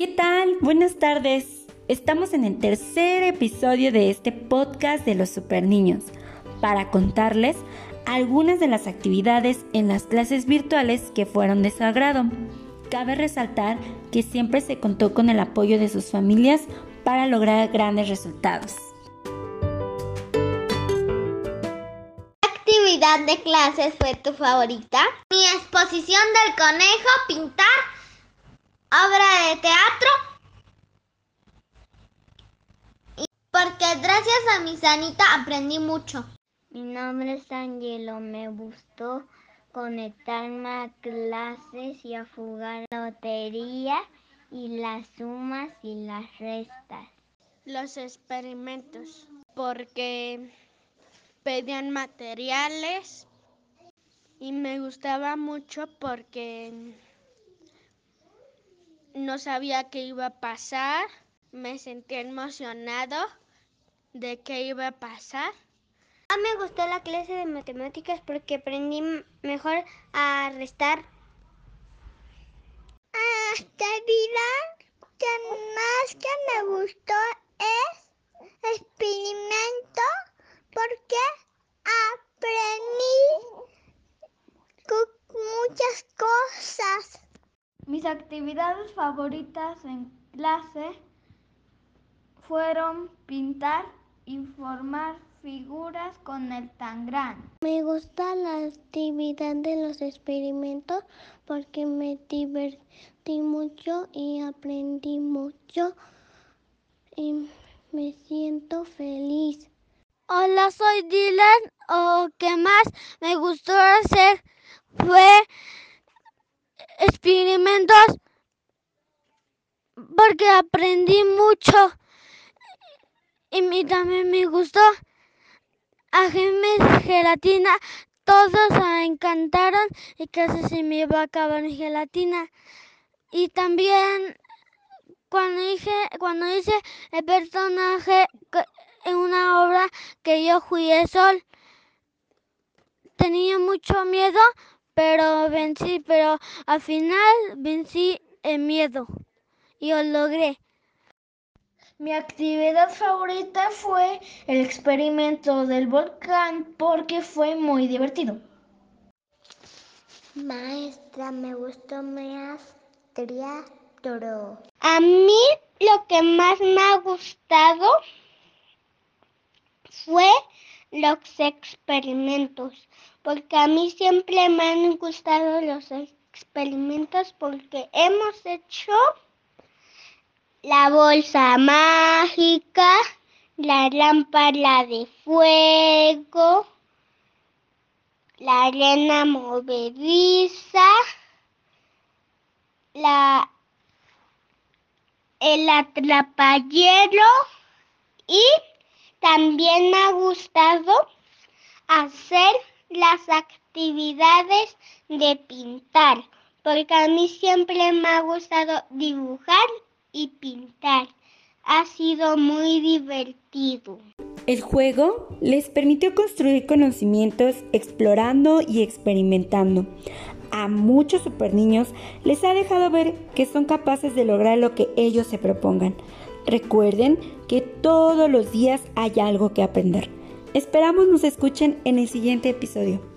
¿Qué tal? Buenas tardes. Estamos en el tercer episodio de este podcast de los super niños para contarles algunas de las actividades en las clases virtuales que fueron de su agrado. Cabe resaltar que siempre se contó con el apoyo de sus familias para lograr grandes resultados. ¿Qué actividad de clases fue tu favorita? Mi exposición del conejo, pintar obra de teatro. Porque gracias a mi sanita aprendí mucho. Mi nombre es Angelo, me gustó conectarme a clases y a jugar lotería y las sumas y las restas. Los experimentos, porque pedían materiales y me gustaba mucho porque no sabía qué iba a pasar, me sentí emocionado de qué iba a pasar. A mí me gustó la clase de matemáticas porque aprendí mejor a restar. Actividad que más que me gustó es experimento porque aprendí muchas cosas. Mis actividades favoritas en clase fueron pintar y formar figuras con el tangrán. Me gusta la actividad de los experimentos porque me divertí mucho y aprendí mucho y me siento feliz. Hola, soy Dylan. Lo que más me gustó hacer fue experimentos porque aprendí mucho y mí también me gustó. A gelatina, todos me encantaron y casi se me iba a acabar mi gelatina. Y también cuando hice, cuando hice el personaje en una obra que yo jugué sol, tenía mucho miedo, pero vencí, pero al final vencí el miedo y lo logré. Mi actividad favorita fue el experimento del volcán porque fue muy divertido. Maestra, me gustó más teatro. A mí lo que más me ha gustado fue los experimentos, porque a mí siempre me han gustado los experimentos porque hemos hecho la bolsa mágica, la lámpara de fuego, la arena movediza, la el atrapallero y también me ha gustado hacer las actividades de pintar, porque a mí siempre me ha gustado dibujar y pintar. Ha sido muy divertido. El juego les permitió construir conocimientos explorando y experimentando. A muchos super niños les ha dejado ver que son capaces de lograr lo que ellos se propongan. Recuerden que todos los días hay algo que aprender. Esperamos nos escuchen en el siguiente episodio.